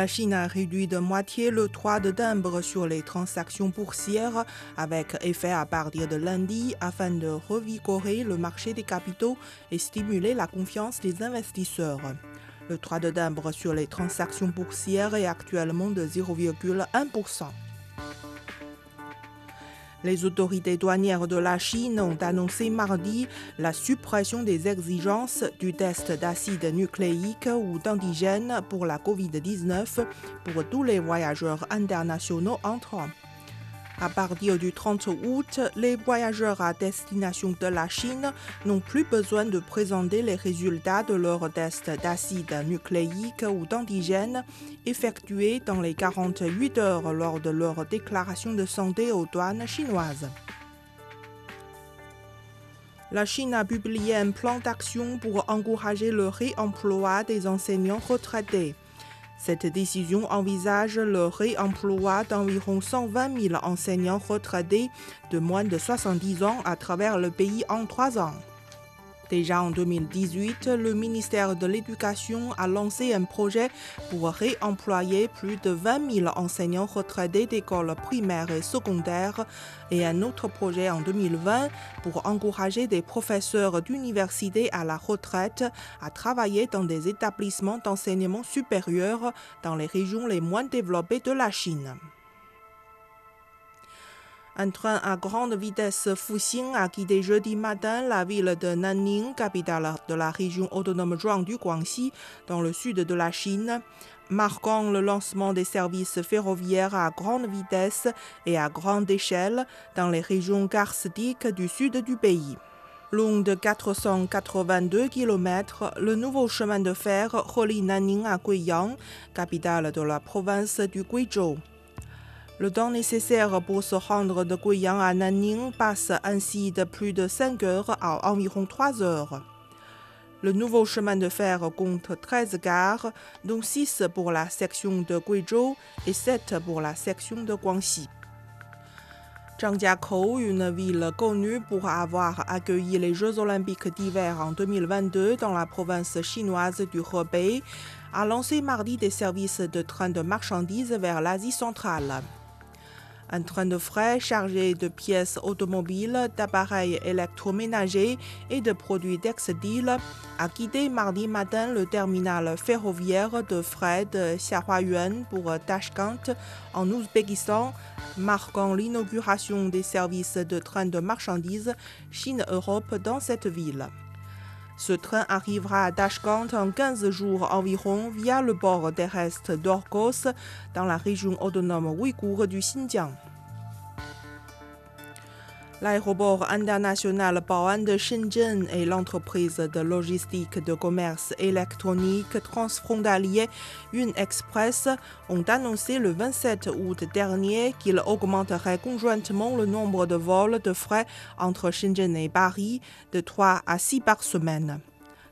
La Chine a réduit de moitié le droit de timbre sur les transactions boursières avec effet à partir de lundi afin de revigorer le marché des capitaux et stimuler la confiance des investisseurs. Le droit de timbre sur les transactions boursières est actuellement de 0,1%. Les autorités douanières de la Chine ont annoncé mardi la suppression des exigences du test d'acide nucléique ou d'antigène pour la COVID-19 pour tous les voyageurs internationaux entrants. À partir du 30 août, les voyageurs à destination de la Chine n'ont plus besoin de présenter les résultats de leur test d'acide nucléique ou d'antigène effectués dans les 48 heures lors de leur déclaration de santé aux douanes chinoises. La Chine a publié un plan d'action pour encourager le réemploi des enseignants retraités. Cette décision envisage le réemploi d'environ 120 000 enseignants retraités de moins de 70 ans à travers le pays en trois ans. Déjà en 2018, le ministère de l'Éducation a lancé un projet pour réemployer plus de 20 000 enseignants retraités d'écoles primaires et secondaires et un autre projet en 2020 pour encourager des professeurs d'université à la retraite à travailler dans des établissements d'enseignement supérieur dans les régions les moins développées de la Chine. Un train à grande vitesse Fuxing a quitté jeudi matin la ville de Nanning, capitale de la région autonome Zhuang du Guangxi, dans le sud de la Chine, marquant le lancement des services ferroviaires à grande vitesse et à grande échelle dans les régions karstiques du sud du pays. Long de 482 km, le nouveau chemin de fer relie Nanning à Guiyang, capitale de la province du Guizhou. Le temps nécessaire pour se rendre de Guiyang à Nanning passe ainsi de plus de 5 heures à environ 3 heures. Le nouveau chemin de fer compte 13 gares, dont 6 pour la section de Guizhou et 7 pour la section de Guangxi. Zhangjiakou, une ville connue pour avoir accueilli les Jeux olympiques d'hiver en 2022 dans la province chinoise du Hebei, a lancé mardi des services de train de marchandises vers l'Asie centrale. Un train de frais chargé de pièces automobiles, d'appareils électroménagers et de produits textiles a quitté mardi matin le terminal ferroviaire de frais de Xiaohuayuan pour Tashkent en Ouzbékistan, marquant l'inauguration des services de train de marchandises Chine-Europe dans cette ville. Ce train arrivera à Tashkent en 15 jours environ via le port terrestre d'Orkos dans la région autonome ouïghour du Xinjiang. L'aéroport international Baoan de Shenzhen et l'entreprise de logistique de commerce électronique transfrontalier Yun Express ont annoncé le 27 août dernier qu'ils augmenteraient conjointement le nombre de vols de frais entre Shenzhen et Paris de 3 à 6 par semaine.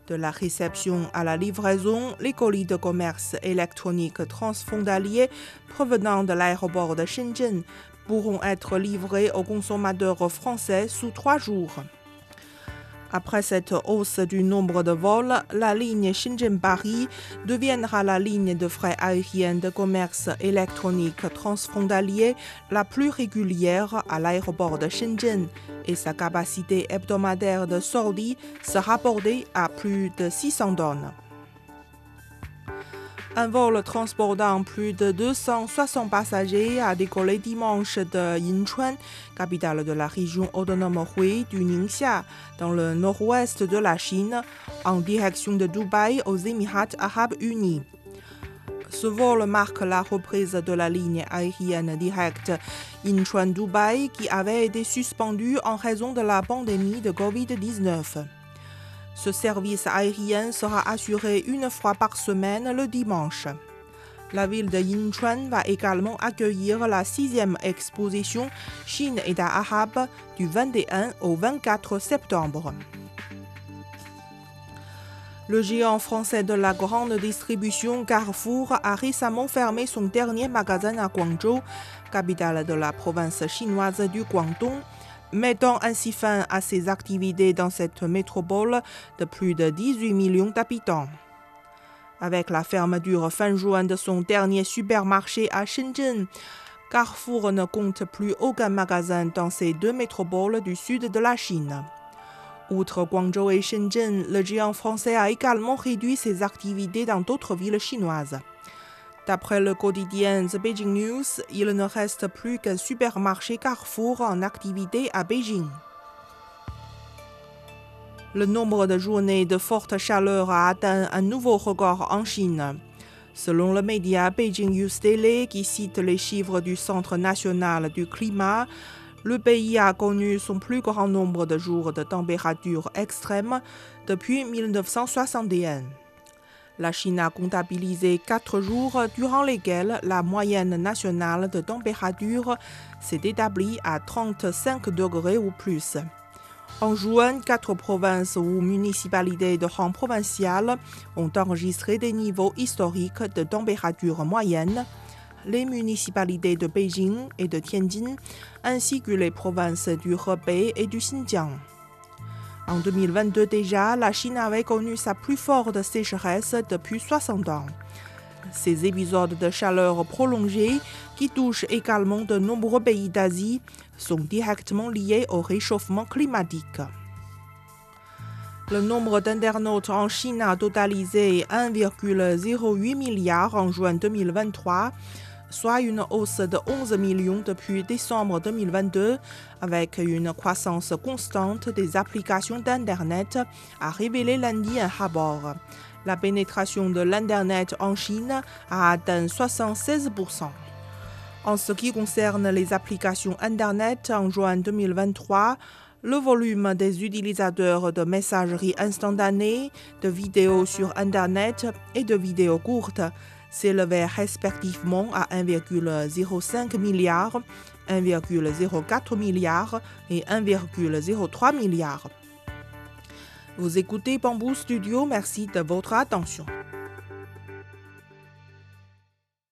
De la réception à la livraison, les colis de commerce électronique transfrontalier provenant de l'aéroport de Shenzhen pourront être livrés aux consommateurs français sous trois jours. Après cette hausse du nombre de vols, la ligne Shenzhen-Paris deviendra la ligne de frais aériens de commerce électronique transfrontalier la plus régulière à l'aéroport de Shenzhen et sa capacité hebdomadaire de sortie sera portée à plus de 600 tonnes. Un vol transportant plus de 260 passagers a décollé dimanche de Yinchuan, capitale de la région autonome Hui du Ningxia, dans le nord-ouest de la Chine, en direction de Dubaï aux Émirats arabes unis. Ce vol marque la reprise de la ligne aérienne directe Incheon-Dubaï qui avait été suspendue en raison de la pandémie de Covid-19. Ce service aérien sera assuré une fois par semaine le dimanche. La ville de Yinchuan va également accueillir la sixième exposition Chine et arabe du 21 au 24 septembre. Le géant français de la grande distribution Carrefour a récemment fermé son dernier magasin à Guangzhou, capitale de la province chinoise du Guangdong, mettant ainsi fin à ses activités dans cette métropole de plus de 18 millions d'habitants. Avec la fermeture fin juin de son dernier supermarché à Shenzhen, Carrefour ne compte plus aucun magasin dans ces deux métropoles du sud de la Chine. Outre Guangzhou et Shenzhen, le géant français a également réduit ses activités dans d'autres villes chinoises. D'après le quotidien The Beijing News, il ne reste plus qu'un supermarché Carrefour en activité à Beijing. Le nombre de journées de forte chaleur a atteint un nouveau record en Chine. Selon le média Beijing News Daily, qui cite les chiffres du Centre national du climat, le pays a connu son plus grand nombre de jours de température extrême depuis 1961. La Chine a comptabilisé quatre jours durant lesquels la moyenne nationale de température s'est établie à 35 degrés ou plus. En juin, quatre provinces ou municipalités de rang provincial ont enregistré des niveaux historiques de température moyenne les municipalités de Beijing et de Tianjin, ainsi que les provinces du Hebei et du Xinjiang. En 2022 déjà, la Chine avait connu sa plus forte sécheresse depuis 60 ans. Ces épisodes de chaleur prolongée, qui touchent également de nombreux pays d'Asie, sont directement liés au réchauffement climatique. Le nombre d'internautes en Chine a totalisé 1,08 milliard en juin 2023, soit une hausse de 11 millions depuis décembre 2022, avec une croissance constante des applications d'Internet, a révélé lundi un rapport. La pénétration de l'Internet en Chine a atteint 76%. En ce qui concerne les applications Internet en juin 2023, le volume des utilisateurs de messagerie instantanée, de vidéos sur Internet et de vidéos courtes s'élevait respectivement à 1,05 milliard, 1,04 milliard et 1,03 milliard. Vous écoutez Bamboo Studio, merci de votre attention.